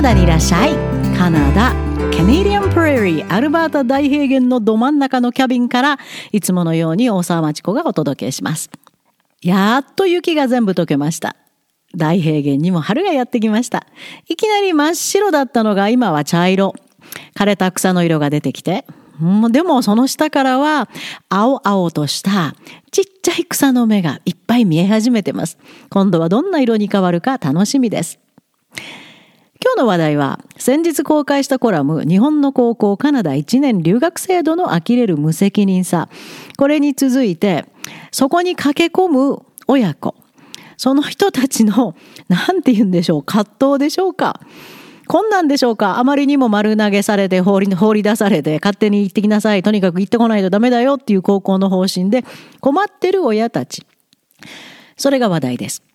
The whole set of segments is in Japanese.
ナダにいらっしゃい。カナダケネディアンプレーリーアルバータ大平原のど真ん中のキャビンからいつものように大沢町子がお届けします。やっと雪が全部溶けました。大平原にも春がやってきました。いきなり真っ白だったのが今は茶色。枯れた草の色が出てきて。でもその下からは青々としたちっちゃい草の芽がいっぱい見え始めてます。今度はどんな色に変わるか楽しみです。今日の話題は先日公開したコラム日本の高校カナダ1年留学制度の呆れる無責任さ。これに続いてそこに駆け込む親子。その人たちの何て言うんでしょう葛藤でしょうか。こんなんでしょうか。あまりにも丸投げされて放り放り出されて勝手に行ってきなさい。とにかく行ってこないとダメだよっていう高校の方針で困ってる親たち。それが話題です。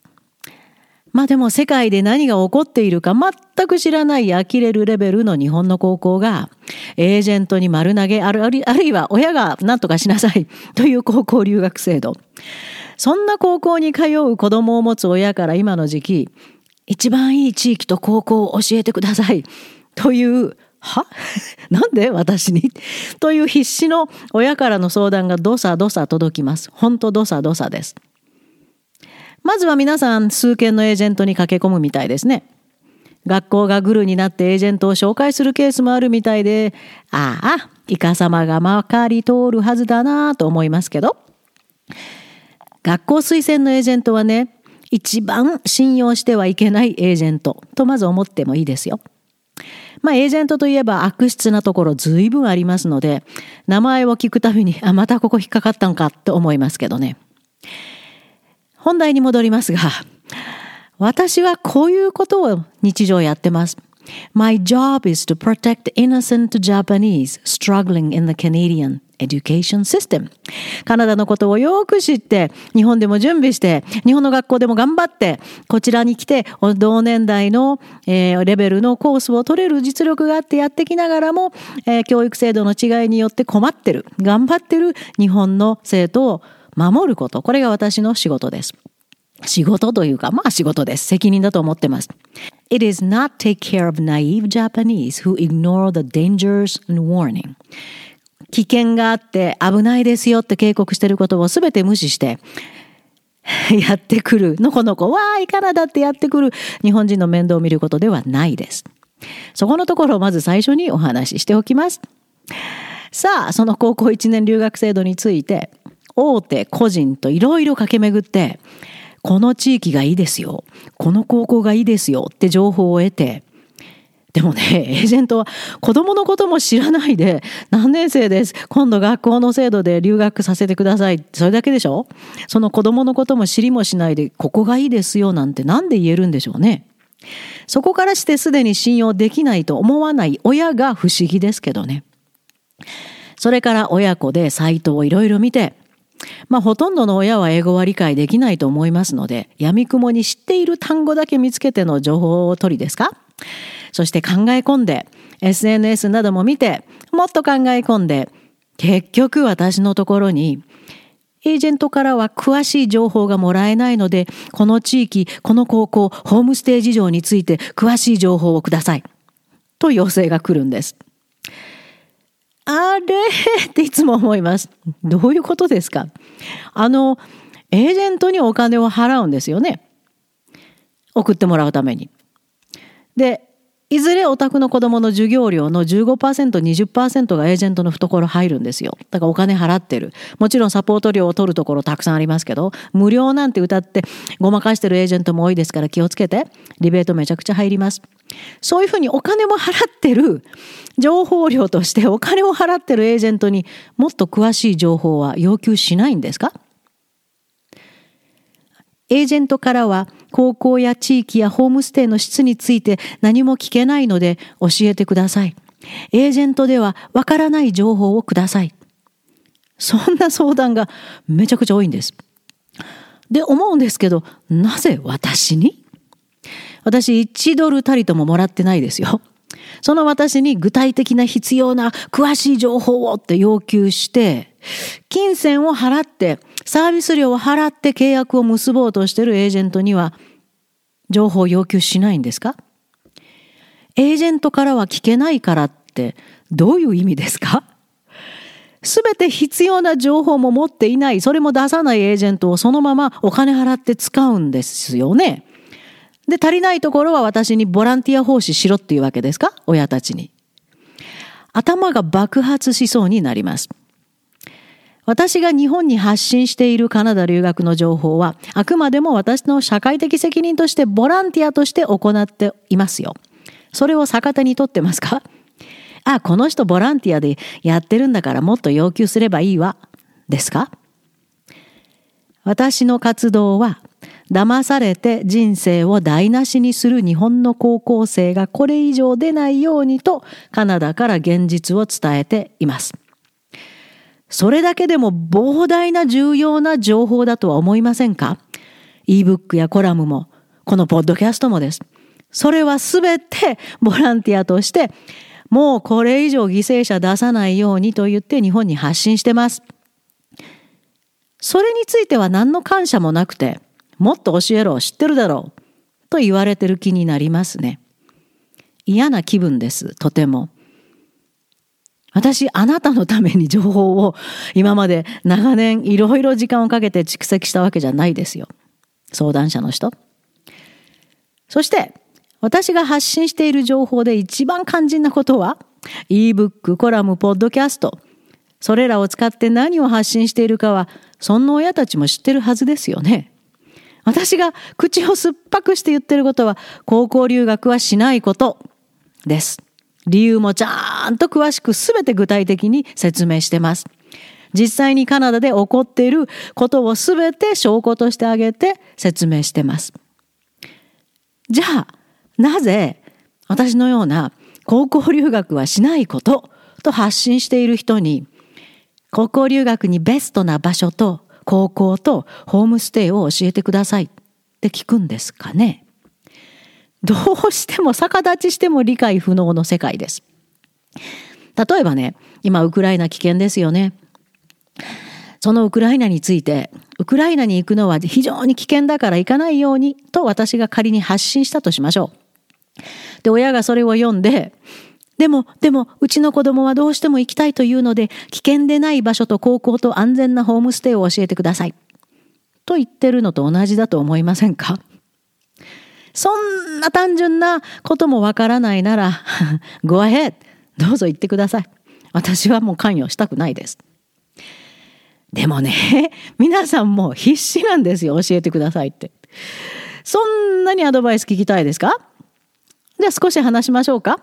まあでも世界で何が起こっているか全く知らない呆れるレベルの日本の高校がエージェントに丸投げあるあるいは親が何とかしなさいという高校留学制度そんな高校に通う子供を持つ親から今の時期一番いい地域と高校を教えてください。という、は？なんで？私に？という必死の親からの相談がどさどさ届きます。ほんとどさどさです。まずは皆さん数件のエージェントに駆け込むみたいですね。学校がグルになってエージェントを紹介するケースもあるみたいで、ああ、イカ様がまかり通るはずだなと思いますけど、学校推薦のエージェントはね、一番信用してはいけないエージェントとまず思ってもいいですよ。まあ、エージェントといえば悪質なところ随分ありますので、名前を聞くたびに、あ、またここ引っかかったんかって思いますけどね。本題に戻りますが、私はこういうことを日常やってます。My job is to protect innocent Japanese struggling in the Canadian education system. カナダのことをよく知って、日本でも準備して、日本の学校でも頑張って、こちらに来て、同年代の、えー、レベルのコースを取れる実力があってやってきながらも、えー、教育制度の違いによって困ってる、頑張ってる日本の生徒を守ること。これが私の仕事です。仕事というか、まあ仕事です。責任だと思ってます。It is not take care of naive Japanese who ignore the dangers and warning. 危険があって危ないですよって警告してることを全て無視して やってくるのこのこわーいカナダってやってくる日本人の面倒を見ることではないです。そこのところをまず最初にお話ししておきます。さあその高校1年留学制度について大手個人といろいろ駆け巡ってこの地域がいいですよ。この高校がいいですよって情報を得て、でもね、エージェントは子供のことも知らないで、何年生です。今度学校の制度で留学させてください。それだけでしょ？その子供のことも知りもしないで、ここがいいですよなんて何で言えるんでしょうね？そこからしてすでに信用できないと思わない親が不思議ですけどね。それから親子でサイトをいろいろ見て、まあ、ほとんどの親は英語は理解できないと思いますので、闇雲に知っている単語だけ見つけての情報を取りですか？そして考え込んで、SNS なども見て、もっと考え込んで、結局私のところに、エージェントからは詳しい情報がもらえないので、この地域、この高校、ホームステイ事情について詳しい情報をください。と要請が来るんです。あれ？っていつも思います。どういうことですか？あの、エージェントにお金を払うんですよね。送ってもらうために。で、いずれお宅の子供の授業料の15%、20%がエージェントの懐入るんですよ。だからお金払ってる。もちろんサポート料を取るところたくさんありますけど、無料なんて歌ってごまかしてるエージェントも多いですから気をつけて。リベートめちゃくちゃ入ります。そういうふうにお金も払ってる情報料としてお金を払ってるエージェントにもっと詳しい情報は要求しないんですか？エージェントからは高校や地域やホームステイの質について何も聞けないので教えてください。エージェントではわからない情報をください。そんな相談がめちゃくちゃ多いんです。で思うんですけど、なぜ私に？私1ドルたりとももらってないですよ。その私に具体的な必要な詳しい情報をって要求して、金銭を払ってサービス料を払って契約を結ぼうとしてるエージェントには情報を要求しないんですか？エージェントからは聞けないからってどういう意味ですか？すべて必要な情報も持っていない、それも出さないエージェントをそのままお金払って使うんですよね。で、足りないところは私にボランティア奉仕しろっていうわけですか？親たちに。頭が爆発しそうになります。私が日本に発信しているカナダ留学の情報は、あくまでも私の社会的責任としてボランティアとして行っていますよ。それを逆手にとってますか？あ、この人ボランティアでやってるんだからもっと要求すればいいわ。ですか？私の活動は騙されて人生を台無しにする日本の高校生がこれ以上出ないようにとカナダから現実を伝えています。それだけでも膨大な重要な情報だとは思いませんか ?ebook やコラムも、このポッドキャストもです。それはすべてボランティアとして、もうこれ以上犠牲者出さないようにと言って日本に発信してます。それについては何の感謝もなくて、もっと教えろ、知ってるだろう、と言われてる気になりますね。嫌な気分です、とても。私、あなたのために情報を今まで長年いろいろ時間をかけて蓄積したわけじゃないですよ。相談者の人。そして、私が発信している情報で一番肝心なことは、ebook、コラム、ポッドキャスト、それらを使って何を発信しているかは、そんな親たちも知ってるはずですよね。私が口を酸っぱくして言ってることは、高校留学はしないことです。理由もちゃんと詳しく全て具体的に説明してます。実際にカナダで起こっていることを全て証拠としてあげて説明してます。じゃあ、なぜ私のような高校留学はしないことと発信している人に高校留学にベストな場所と高校とホームステイを教えてくださいって聞くんですかねどうしても逆立ちしても理解不能の世界です。例えばね、今ウクライナ危険ですよね。そのウクライナについて、ウクライナに行くのは非常に危険だから行かないようにと私が仮に発信したとしましょう。で、親がそれを読んで、でも、でも、うちの子供はどうしても行きたいというので、危険でない場所と高校と安全なホームステイを教えてください。と言ってるのと同じだと思いませんか？そんな単純なこともわからないなら、ご a h どうぞ言ってください。私はもう関与したくないです。でもね、皆さんも必死なんですよ、教えてくださいって。そんなにアドバイス聞きたいですか？じゃあ少し話しましょうか。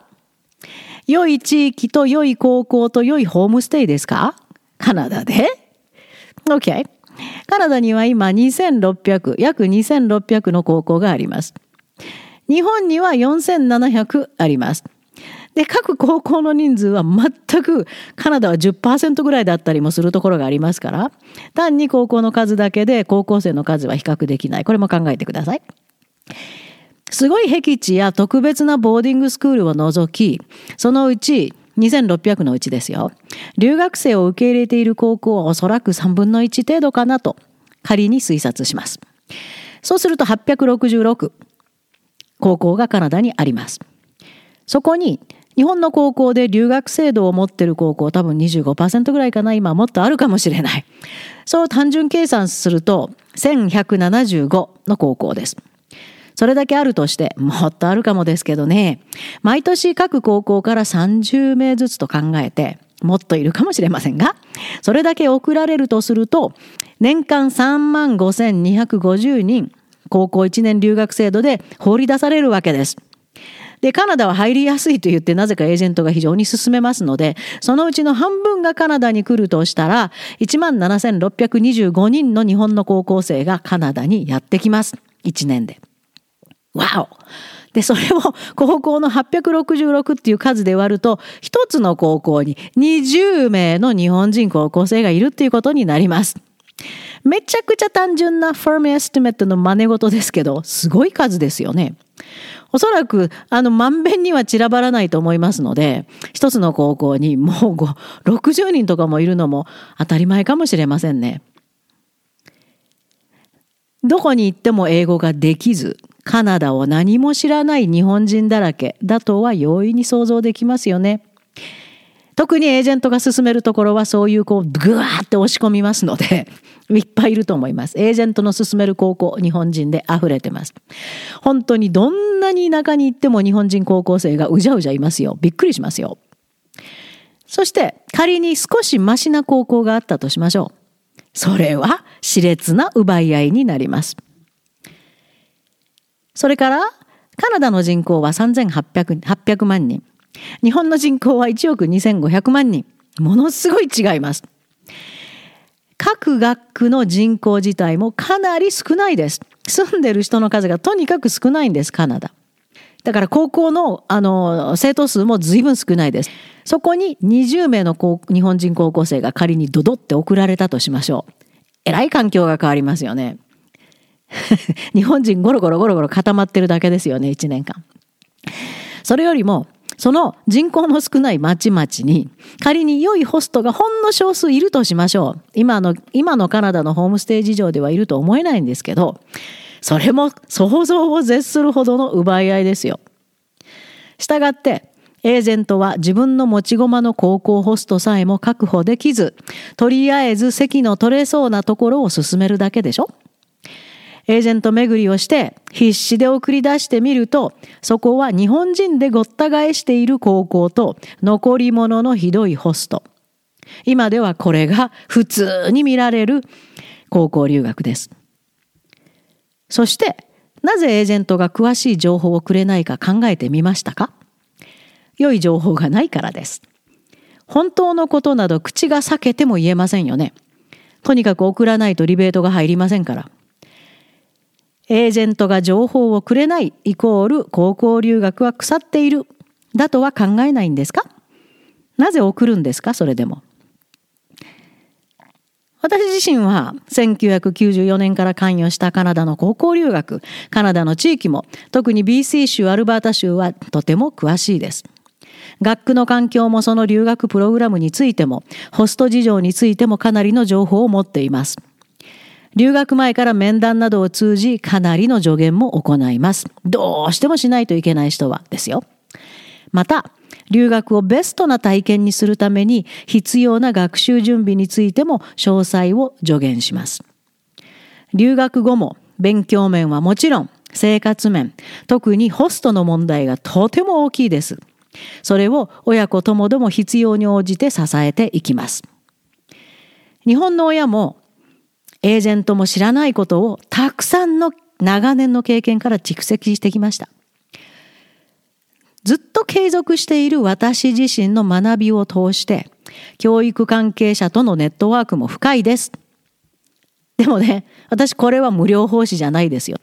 良い地域と良い高校と良いホームステイですか？カナダで ?OK。カナダには今2600、約2600の高校があります。日本には4700あります。で、各高校の人数は全くカナダは10%ぐらいだったりもするところがありますから、単に高校の数だけで高校生の数は比較できない。これも考えてください。すごい僻地や特別なボーディングスクールを除き、そのうち2600のうちですよ。留学生を受け入れている高校はおそらく3分の1程度かなと仮に推察します。そうすると866。高校がカナダにあります。そこに日本の高校で留学制度を持っている高校多分25%ぐらいかな今もっとあるかもしれない。そう単純計算すると1175の高校です。それだけあるとしてもっとあるかもですけどね毎年各高校から30名ずつと考えてもっといるかもしれませんがそれだけ送られるとすると年間3万5250人高校1年留学制度で放り出されるわけです。で、カナダは入りやすいと言ってなぜかエージェントが非常に進めますので、そのうちの半分がカナダに来るとしたら、17,625人の日本の高校生がカナダにやってきます。1年で。わおで、それを高校の866っていう数で割ると、一つの高校に20名の日本人高校生がいるっていうことになります。めちゃくちゃ単純なファームエスティメットの真似事ですけど、すごい数ですよね。おそらく、あの、まんべんには散らばらないと思いますので、一つの高校にもう60人とかもいるのも当たり前かもしれませんね。どこに行っても英語ができず、カナダを何も知らない日本人だらけだとは容易に想像できますよね。特にエージェントが進めるところはそういうこうグワーって押し込みますので いっぱいいると思います。エージェントの進める高校日本人で溢れてます。本当にどんなに田舎に行っても日本人高校生がうじゃうじゃいますよ。びっくりしますよ。そして仮に少しマシな高校があったとしましょう。それは熾烈な奪い合いになります。それからカナダの人口は3800万人。日本の人口は1億2500万人。ものすごい違います。各学区の人口自体もかなり少ないです。住んでる人の数がとにかく少ないんです、カナダ。だから高校のあの生徒数も随分少ないです。そこに20名の日本人高校生が仮にドドって送られたとしましょう。えらい環境が変わりますよね。日本人ゴロゴロゴロゴロ固まってるだけですよね、1年間。それよりも、その人口の少ない町々に仮に良いホストがほんの少数いるとしましょう。今の、今のカナダのホームステイ事情ではいると思えないんですけど、それも想像を絶するほどの奪い合いですよ。したがって、エージェントは自分の持ち駒の高校ホストさえも確保できず、とりあえず席の取れそうなところを進めるだけでしょエージェント巡りをして必死で送り出してみると、そこは日本人でごった返している高校と残り物のひどいホスト。今ではこれが普通に見られる高校留学です。そして、なぜエージェントが詳しい情報をくれないか考えてみましたか？良い情報がないからです。本当のことなど口が裂けても言えませんよね。とにかく送らないとリベートが入りませんから。エージェントが情報をくれないイコール高校留学は腐っているだとは考えないんですか？なぜ送るんですか？それでも。私自身は1994年から関与したカナダの高校留学、カナダの地域も特に BC 州アルバータ州はとても詳しいです。学区の環境もその留学プログラムについても、ホスト事情についてもかなりの情報を持っています。留学前から面談などを通じかなりの助言も行います。どうしてもしないといけない人はですよ。また、留学をベストな体験にするために必要な学習準備についても詳細を助言します。留学後も勉強面はもちろん生活面、特にホストの問題がとても大きいです。それを親子ともども必要に応じて支えていきます。日本の親もエージェントも知らないことをたくさんの長年の経験から蓄積してきました。ずっと継続している私自身の学びを通して、教育関係者とのネットワークも深いです。でもね、私これは無料奉仕じゃないですよ。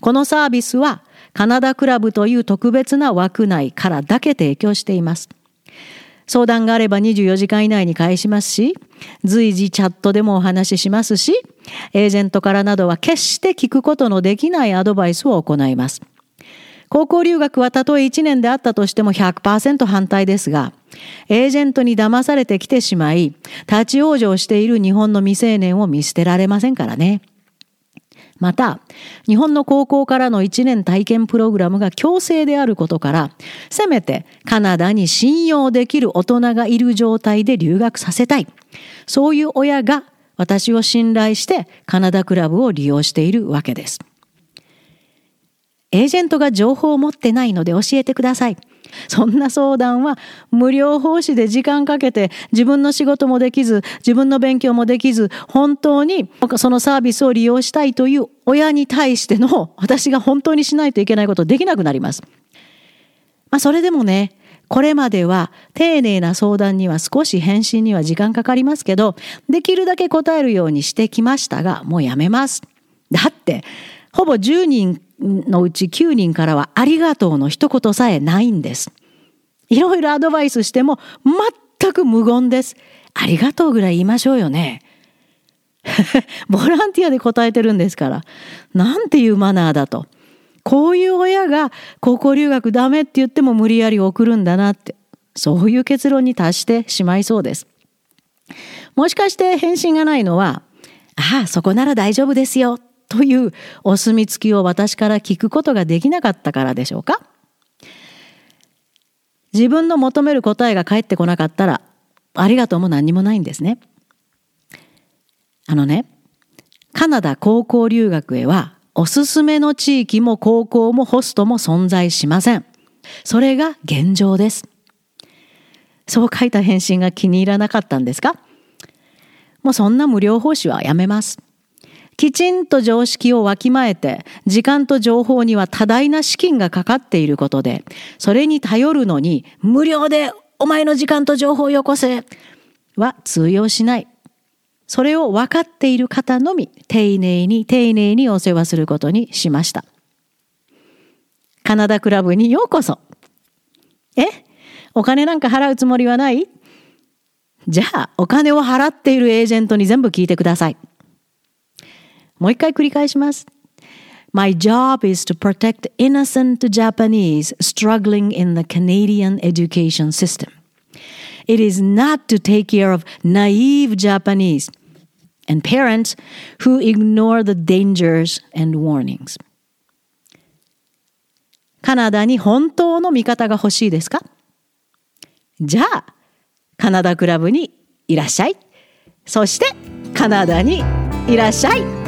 このサービスはカナダクラブという特別な枠内からだけ提供しています。相談があれば24時間以内に返しますし、随時チャットでもお話ししますし、エージェントからなどは決して聞くことのできないアドバイスを行います。高校留学はたとえ1年であったとしても100%反対ですが、エージェントに騙されてきてしまい、立ち往生している日本の未成年を見捨てられませんからね。また、日本の高校からの1年体験プログラムが強制であることから、せめてカナダに信用できる大人がいる状態で留学させたい。そういう親が私を信頼してカナダクラブを利用しているわけです。エージェントが情報を持ってないので教えてください。そんな相談は無料奉仕で時間かけて自分の仕事もできず自分の勉強もできず本当にそのサービスを利用したいという親に対しての私が本当にしないといけないことできなくなります。まあそれでもねこれまでは丁寧な相談には少し返信には時間かかりますけどできるだけ答えるようにしてきましたがもうやめます。だってほぼ10人のうち9人からはありがとうの一言さえないんです。いろいろアドバイスしても全く無言です。ありがとうぐらい言いましょうよね。ボランティアで答えてるんですから。なんていうマナーだと。こういう親が高校留学ダメって言っても無理やり送るんだなって。そういう結論に達してしまいそうです。もしかして返信がないのは、ああ、そこなら大丈夫ですよというお墨付きを私から聞くことができなかったからでしょうか？自分の求める答えが返ってこなかったらありがとうも何にもないんですね。あのねカナダ高校留学へはおすすめの地域も高校もホストも存在しません。それが現状です。そう書いた返信が気に入らなかったんですか？もうそんな無料奉仕はやめます。きちんと常識をわきまえて、時間と情報には多大な資金がかかっていることで、それに頼るのに、無料でお前の時間と情報をよこせは通用しない。それを分かっている方のみ、丁寧に丁寧にお世話することにしました。カナダクラブにようこそ。え？お金なんか払うつもりはない？じゃあ、お金を払っているエージェントに全部聞いてください。もう一回繰り返します。My job is to protect innocent Japanese struggling in the Canadian education system. It is not to take care of naive Japanese and parents who ignore the dangers and warnings. カナダに本当の味方が欲しいですかじゃあ、カナダクラブにいらっしゃい。そして、カナダにいらっしゃい。